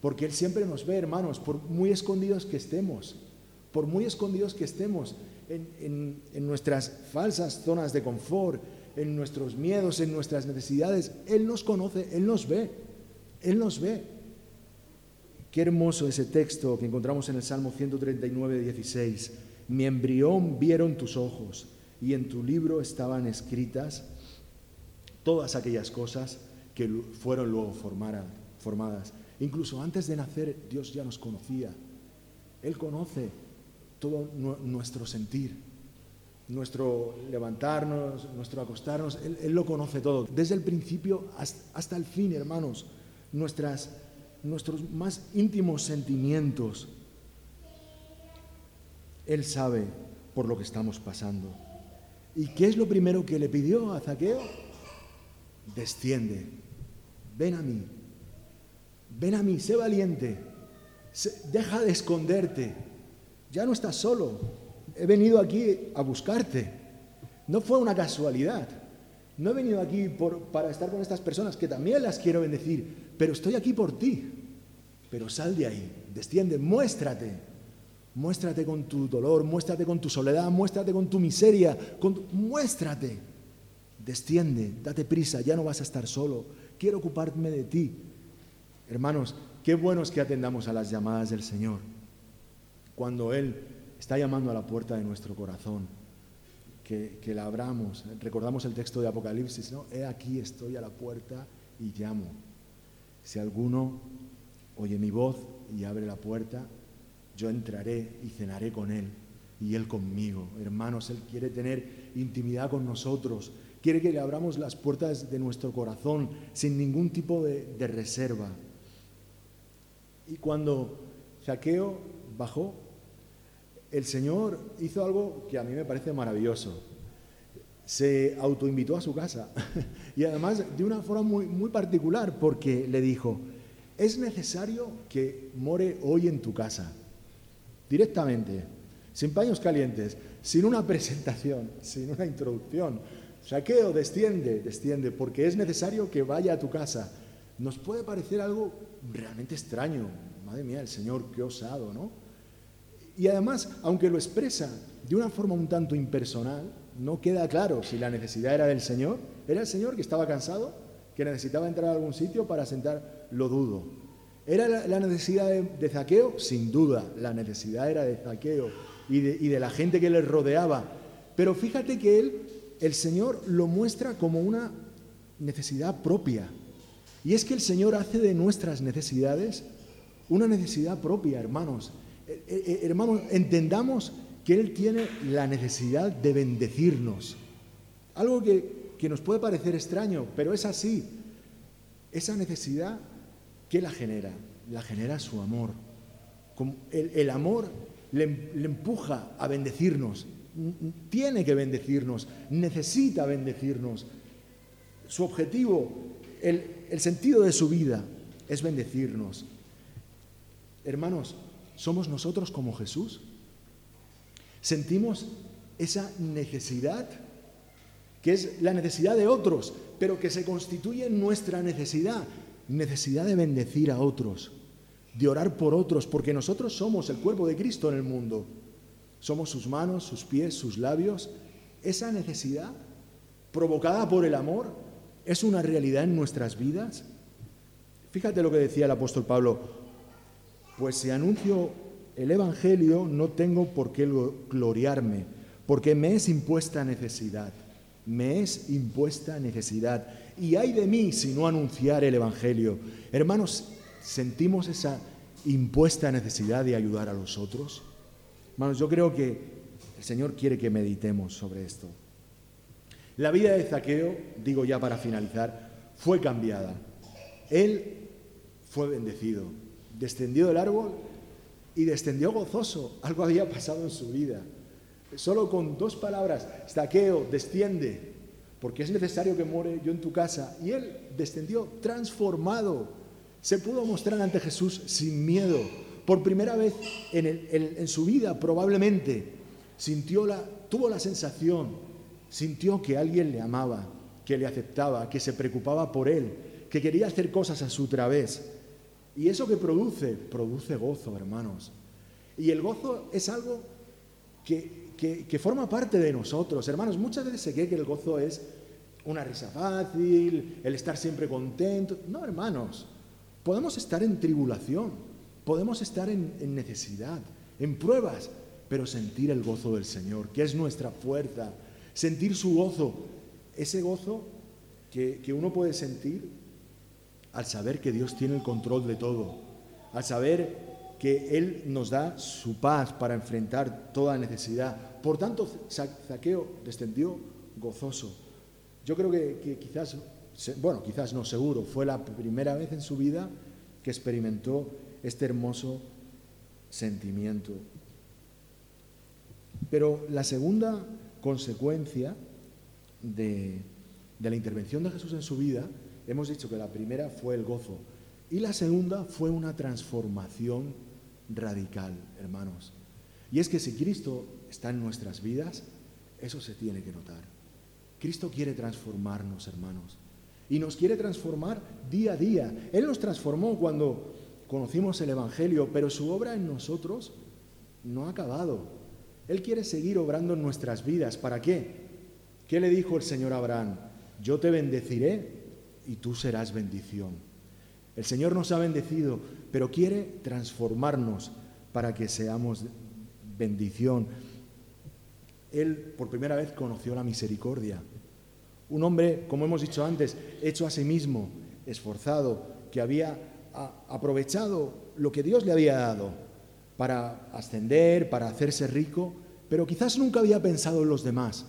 Porque Él siempre nos ve, hermanos, por muy escondidos que estemos, por muy escondidos que estemos en, en nuestras falsas zonas de confort, en nuestros miedos, en nuestras necesidades, Él nos conoce, Él nos ve. Él nos ve. Qué hermoso ese texto que encontramos en el Salmo 139, 16. Mi embrión vieron tus ojos y en tu libro estaban escritas todas aquellas cosas que fueron luego formadas. Incluso antes de nacer Dios ya nos conocía. Él conoce todo nuestro sentir, nuestro levantarnos, nuestro acostarnos. Él, lo conoce todo, desde el principio hasta el fin, hermanos nuestras, nuestros más íntimos sentimientos. Él sabe por lo que estamos pasando. ¿Y qué es lo primero que le pidió a Zaqueo? Desciende, ven a mí, ven a mí, sé valiente, deja de esconderte, ya no estás solo, he venido aquí a buscarte. No fue una casualidad, no he venido aquí para estar con estas personas que también las quiero bendecir, pero estoy aquí por ti. Pero sal de ahí, desciende, muéstrate. Muéstrate con tu dolor, muéstrate con tu soledad, muéstrate con tu miseria, muéstrate. Desciende, date prisa, ya no vas a estar solo. Quiero ocuparme de ti. Hermanos, qué bueno es que atendamos a las llamadas del Señor. Cuando Él está llamando a la puerta de nuestro corazón, que, que la abramos. Recordamos el texto de Apocalipsis, ¿no? He aquí estoy a la puerta y llamo. Si alguno oye mi voz y abre la puerta, yo entraré y cenaré con él y él conmigo. Hermanos, él quiere tener intimidad con nosotros, quiere que le abramos las puertas de nuestro corazón sin ningún tipo de, reserva. Y cuando Saqueo bajó, el Señor hizo algo que a mí me parece maravilloso se autoinvitó a su casa (laughs) y además de una forma muy, muy particular porque le dijo, es necesario que more hoy en tu casa, directamente, sin paños calientes, sin una (laughs) presentación, sin una introducción. Saqueo, desciende, desciende, porque es necesario que vaya a tu casa. Nos puede parecer algo realmente extraño. Madre mía, el Señor, qué osado, ¿no? Y además, aunque lo expresa de una forma un tanto impersonal, no queda claro si la necesidad era del Señor. ¿Era el Señor que estaba cansado? ¿Que necesitaba entrar a algún sitio para sentar? Lo dudo. ¿Era la, necesidad de, Zaqueo? Sin duda, la necesidad era de Zaqueo y de, y de la gente que le rodeaba. Pero fíjate que él, el Señor lo muestra como una necesidad propia. Y es que el Señor hace de nuestras necesidades una necesidad propia, hermanos. Eh, eh, eh, hermanos, entendamos que Él tiene la necesidad de bendecirnos. Algo que, que nos puede parecer extraño, pero es así. Esa necesidad, ¿qué la genera? la genera su amor. El, amor le, empuja a bendecirnos, tiene que bendecirnos, necesita bendecirnos. Su objetivo, el, sentido de su vida es bendecirnos. Hermanos, ¿somos nosotros como Jesús? ¿Sentimos esa necesidad? que es la necesidad de otros, pero que se constituye en nuestra necesidad, necesidad de bendecir a otros, de orar por otros, porque nosotros somos el cuerpo de Cristo en el mundo. Somos sus manos, sus pies, sus labios. Esa necesidad provocada por el amor es una realidad en nuestras vidas. Fíjate lo que decía el apóstol Pablo, pues si anuncio el Evangelio no tengo por qué gloriarme, porque me es impuesta necesidad, me es impuesta necesidad. Y hay de mí si no anunciar el Evangelio. Hermanos, ¿sentimos esa impuesta necesidad de ayudar a los otros? Hermanos, yo creo que el Señor quiere que meditemos sobre esto. La vida de Zaqueo, digo ya para finalizar, fue cambiada. Él fue bendecido, descendió del árbol y descendió gozoso. Algo había pasado en su vida. Solo con dos palabras, Zaqueo, desciende, porque es necesario que muere yo en tu casa. Y él descendió transformado. Se pudo mostrar ante Jesús sin miedo por primera vez en, su vida probablemente sintió la, tuvo la sensación, sintió que alguien le amaba, que le aceptaba, que se preocupaba por él, que quería hacer cosas a su través. Y eso que produce, produce gozo, hermanos. Y el gozo es algo que, que, forma parte de nosotros. Hermanos, muchas veces se cree que el gozo es una risa fácil, el estar siempre contento. No, hermanos, podemos estar en tribulación, Podemos estar en, necesidad, en pruebas, pero sentir el gozo del Señor, que es nuestra fuerza, sentir su gozo, ese gozo que, que, uno puede sentir al saber que Dios tiene el control de todo, al saber que Él nos da su paz para enfrentar toda necesidad. Por tanto, Zaqueo descendió gozoso. Yo creo que, que quizás, bueno, quizás no seguro, fue la primera vez en su vida que experimentó este hermoso sentimiento. Pero la segunda consecuencia de, la intervención de Jesús en su vida, hemos dicho que la primera fue el gozo y la segunda fue una transformación radical, hermanos. Y es que si Cristo está en nuestras vidas, eso se tiene que notar. Cristo quiere transformarnos, hermanos. Y nos quiere transformar día a día. Él nos transformó cuando conocimos el Evangelio, pero su obra en nosotros no ha acabado. Él quiere seguir obrando en nuestras vidas. ¿Para qué? ¿Qué le dijo el Señor a Abraham? Yo te bendeciré y tú serás bendición. El Señor nos ha bendecido, pero quiere transformarnos para que seamos bendición. Él por primera vez conoció la misericordia. Un hombre, como hemos dicho antes, hecho a sí mismo, esforzado, que había aprovechado lo que Dios le había dado para ascender, para hacerse rico, pero quizás nunca había pensado en los demás.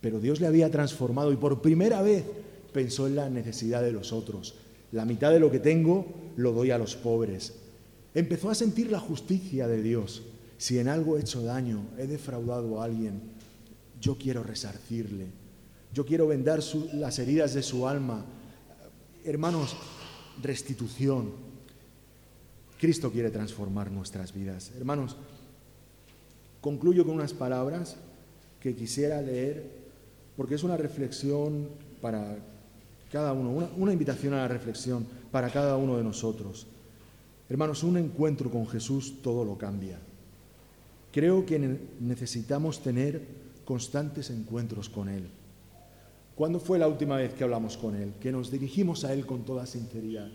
Pero Dios le había transformado y por primera vez pensó en la necesidad de los otros. La mitad de lo que tengo lo doy a los pobres. Empezó a sentir la justicia de Dios. Si en algo he hecho daño, he defraudado a alguien, yo quiero resarcirle. Yo quiero vendar las heridas de su alma. Hermanos, restitución. Cristo quiere transformar nuestras vidas. Hermanos, concluyo con unas palabras que quisiera leer porque es una reflexión para cada uno, una, invitación a la reflexión para cada uno de nosotros. Hermanos, un encuentro con Jesús todo lo cambia. Creo que necesitamos tener constantes encuentros con Él. ¿Cuándo fue la última vez que hablamos con Él? Que nos dirigimos a Él con toda sinceridad.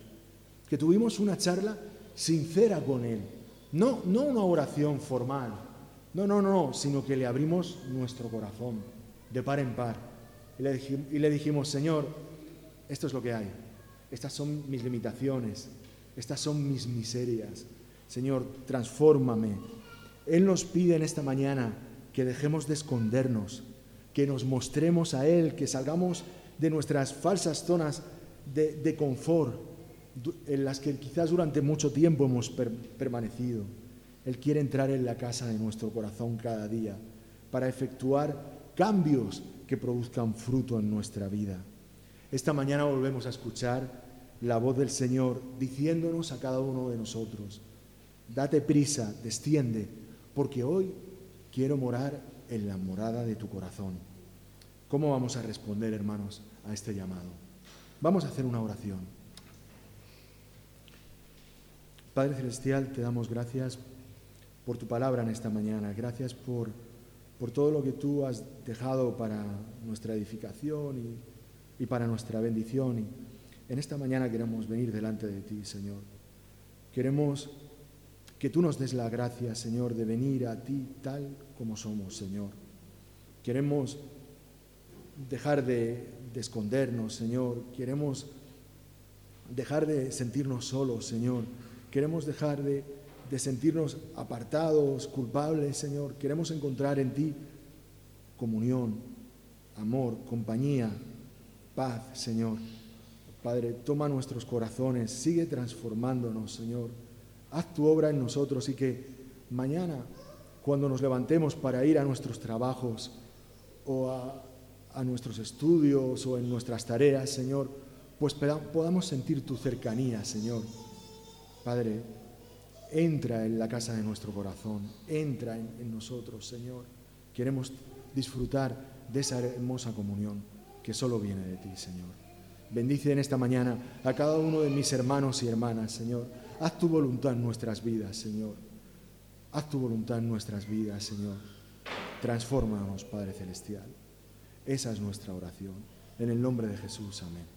Que tuvimos una charla sincera con Él. No, no una oración formal. No, no, no, sino que le abrimos nuestro corazón de par en par. Y le, y le dijimos, Señor, esto es lo que hay. Estas son mis limitaciones. Estas son mis miserias. Señor, transfórmame. Él nos pide en esta mañana que dejemos de escondernos que nos mostremos a Él, que salgamos de nuestras falsas zonas de, confort en las que quizás durante mucho tiempo hemos permanecido. Él quiere entrar en la casa de nuestro corazón cada día para efectuar cambios que produzcan fruto en nuestra vida. Esta mañana volvemos a escuchar la voz del Señor diciéndonos a cada uno de nosotros, date prisa, desciende, porque hoy quiero morar en la morada de tu corazón. ¿Cómo vamos a responder, hermanos, a este llamado? Vamos a hacer una oración. Padre Celestial, te damos gracias por tu palabra en esta mañana. Gracias por, por todo lo que tú has dejado para nuestra edificación y, y para nuestra bendición. Y en esta mañana queremos venir delante de ti, Señor. Queremos que tú nos des la gracia, Señor, de venir a ti tal como somos, Señor. Queremos dejar de, de escondernos, Señor. Queremos dejar de sentirnos solos, Señor. Queremos dejar de, de sentirnos apartados, culpables, Señor. Queremos encontrar en ti comunión, amor, compañía, paz, Señor. Padre, toma nuestros corazones, sigue transformándonos, Señor. Haz tu obra en nosotros y que mañana, cuando nos levantemos para ir a nuestros trabajos o a, nuestros estudios o en nuestras tareas, Señor, pues podamos sentir tu cercanía, Señor. Padre, entra en la casa de nuestro corazón, entra en, en, nosotros, Señor. Queremos disfrutar de esa hermosa comunión que solo viene de ti, Señor. Bendice en esta mañana a cada uno de mis hermanos y hermanas, Señor. Haz tu voluntad en nuestras vidas, Señor. Haz tu voluntad en nuestras vidas, Señor. Transfórmanos, Padre Celestial. Esa es nuestra oración. En el nombre de Jesús, amén.